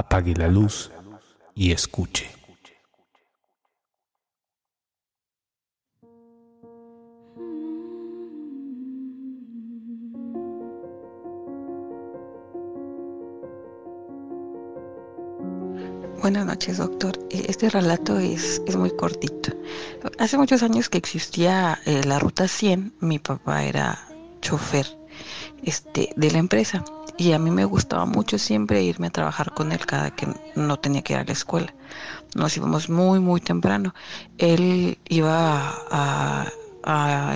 apague la luz y escuche. Buenas noches, doctor. E, este relato es, es muy cortito. Hace muchos años que existía eh, la Ruta 100, mi papá era chofer este, de la empresa y a mí me gustaba mucho siempre irme a trabajar con él cada que no tenía que ir a la escuela. Nos íbamos muy, muy temprano. Él iba a,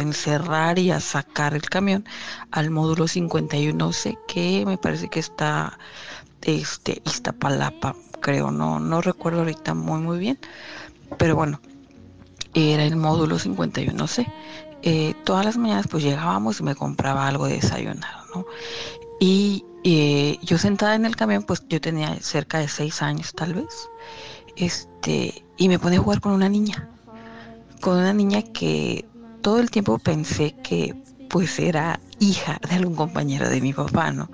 encerrar y a sacar el camión al módulo 51C que me parece que está este Iztapalapa creo, no, no recuerdo ahorita muy muy bien, pero bueno, era el módulo 51C. Eh, todas las mañanas pues llegábamos y me compraba algo de desayunar, ¿no? Y eh, yo sentada en el camión, pues yo tenía cerca de seis años tal vez, este, y me ponía a jugar con una niña, con una niña que todo el tiempo pensé que pues era hija de algún compañero de mi papá, ¿no?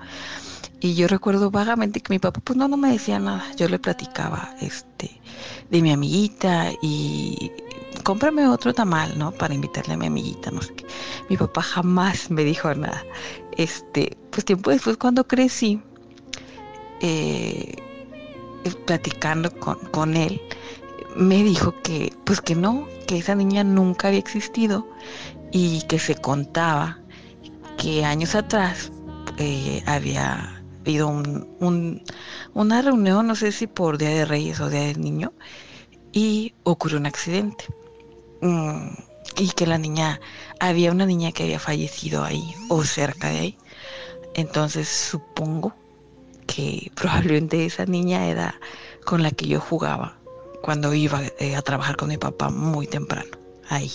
Y yo recuerdo vagamente que mi papá pues no, no me decía nada. Yo le platicaba este de mi amiguita y cómprame otro tamal, ¿no? Para invitarle a mi amiguita, no sé qué. Mi papá jamás me dijo nada. Este, pues tiempo después cuando crecí, eh, platicando con, con él, me dijo que, pues que no, que esa niña nunca había existido y que se contaba que años atrás eh, había habido un, una reunión, no sé si por Día de Reyes o Día del Niño, y ocurrió un accidente. Mm, y que la niña, había una niña que había fallecido ahí o cerca de ahí. Entonces supongo que probablemente esa niña era con la que yo jugaba cuando iba eh, a trabajar con mi papá muy temprano, ahí.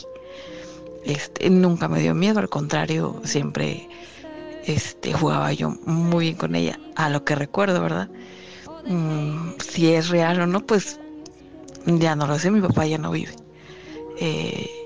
Este, nunca me dio miedo, al contrario, siempre este, jugaba yo muy bien con ella, a lo que recuerdo, ¿verdad? Mm, si es real o no, pues ya no lo sé, mi papá ya no vive. Eh,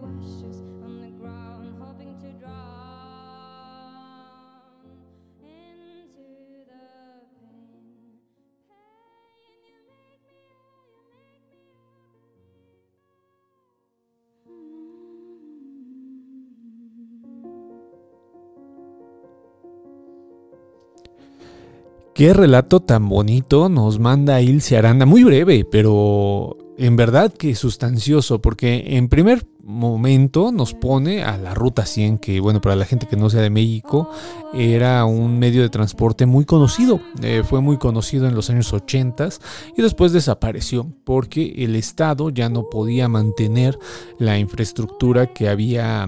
Qué relato tan bonito nos manda Ilse Aranda, muy breve, pero en verdad que sustancioso, porque en primer momento nos pone a la Ruta 100, que bueno, para la gente que no sea de México, era un medio de transporte muy conocido, eh, fue muy conocido en los años 80 y después desapareció porque el Estado ya no podía mantener la infraestructura que había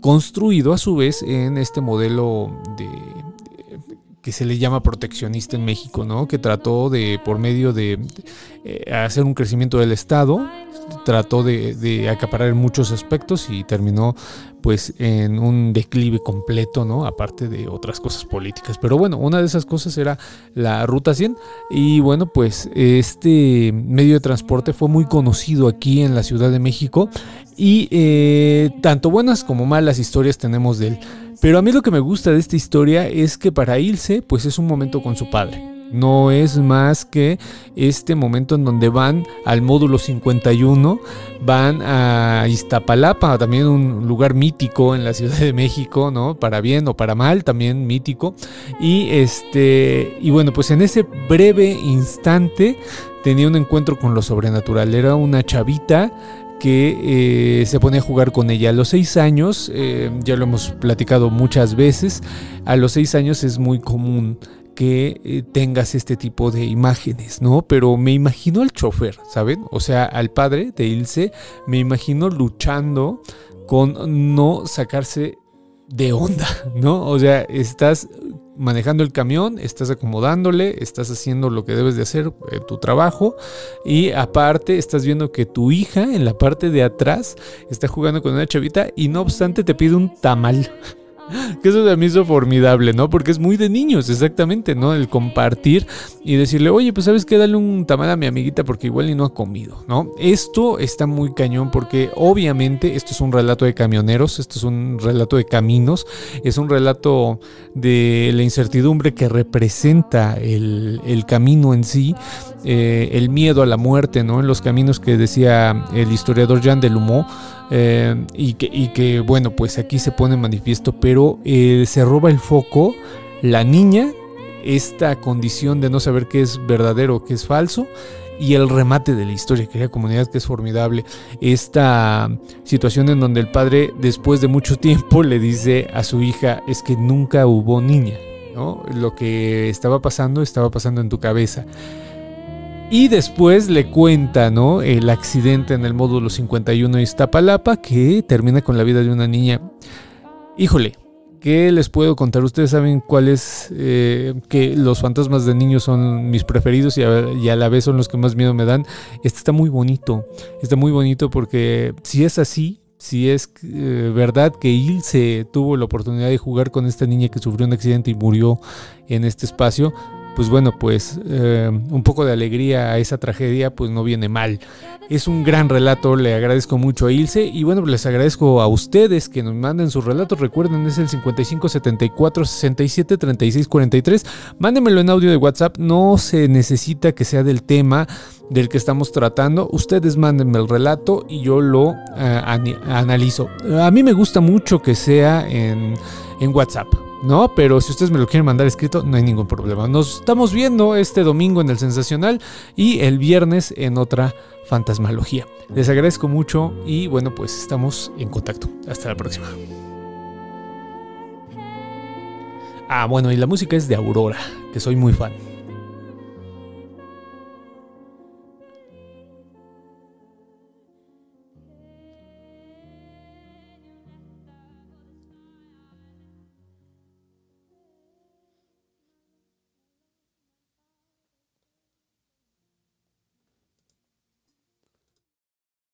construido a su vez en este modelo de que se le llama proteccionista en México, ¿no? Que trató de, por medio de, eh, hacer un crecimiento del Estado, trató de, de, acaparar muchos aspectos y terminó pues en un declive completo, ¿no? Aparte de otras cosas políticas. Pero bueno, una de esas cosas era la Ruta 100 y bueno, pues este medio de transporte fue muy conocido aquí en la Ciudad de México y eh, tanto buenas como malas historias tenemos de él. Pero a mí lo que me gusta de esta historia es que para Ilse, pues es un momento con su padre. No es más que este momento en donde van al módulo 51, van a Iztapalapa, también un lugar mítico en la Ciudad de México, ¿no? Para bien o para mal, también mítico. Y este, y bueno, pues en ese breve instante tenía un encuentro con lo sobrenatural. Era una chavita que eh, se pone a jugar con ella. A los seis años, eh, ya lo hemos platicado muchas veces, a los seis años es muy común que eh, tengas este tipo de imágenes, ¿no? Pero me imagino al chofer, ¿saben? O sea, al padre de Ilse, me imagino luchando con no sacarse de onda, ¿no? O sea, estás manejando el camión, estás acomodándole, estás haciendo lo que debes de hacer, tu trabajo, y aparte estás viendo que tu hija en la parte de atrás está jugando con una chavita y no obstante te pide un tamal. que eso se me hizo formidable, ¿no? Porque es muy de niños, exactamente, ¿no? El compartir y decirle, oye, pues sabes qué, dale un tamal a mi amiguita porque igual ni no ha comido, ¿no? Esto está muy cañón porque obviamente esto es un relato de camioneros, esto es un relato de caminos, es un relato de la incertidumbre que representa el, camino en sí, eh, el miedo a la muerte, ¿no? En los caminos que decía el historiador Jean Delumeau. Eh, y, que, que, bueno, pues aquí se pone manifiesto, pero eh, se roba el foco la niña, esta condición de no saber qué es verdadero qué es falso, y el remate de la historia, querida comunidad, que es formidable. Esta situación en donde el padre, después de mucho tiempo, le dice a su hija, es que nunca hubo niña, ¿no? Lo que estaba pasando, estaba pasando en tu cabeza. Y después le cuenta, ¿no? El accidente en el módulo 51 de Iztapalapa que termina con la vida de una niña. Híjole, ¿qué les puedo contar? Ustedes saben cuáles, eh, que los fantasmas de niños son mis preferidos y a, la vez son los que más miedo me dan. Este está muy bonito, está muy bonito porque si es así, si es eh, verdad que Ilse tuvo la oportunidad de jugar con esta niña que sufrió un accidente y murió en este espacio, pues bueno, pues eh, un poco de alegría a esa tragedia, pues no viene mal. Es un gran relato, le agradezco mucho a Ilse y bueno, les agradezco a ustedes que nos manden sus relatos. Recuerden, es el 55 74 67 36 43. Mándenmelo en audio de WhatsApp, no se necesita que sea del tema del que estamos tratando. Ustedes mándenme el relato y yo lo eh, analizo. A mí me gusta mucho que sea en, en WhatsApp. ¿No? Pero si ustedes me lo quieren mandar escrito, no hay ningún problema. Nos estamos viendo este domingo en el Sensacional y el viernes en otra fantasmalogía. Les agradezco mucho y bueno, pues estamos en contacto. Hasta la próxima. Ah, bueno, y la música es de Aurora, que soy muy fan.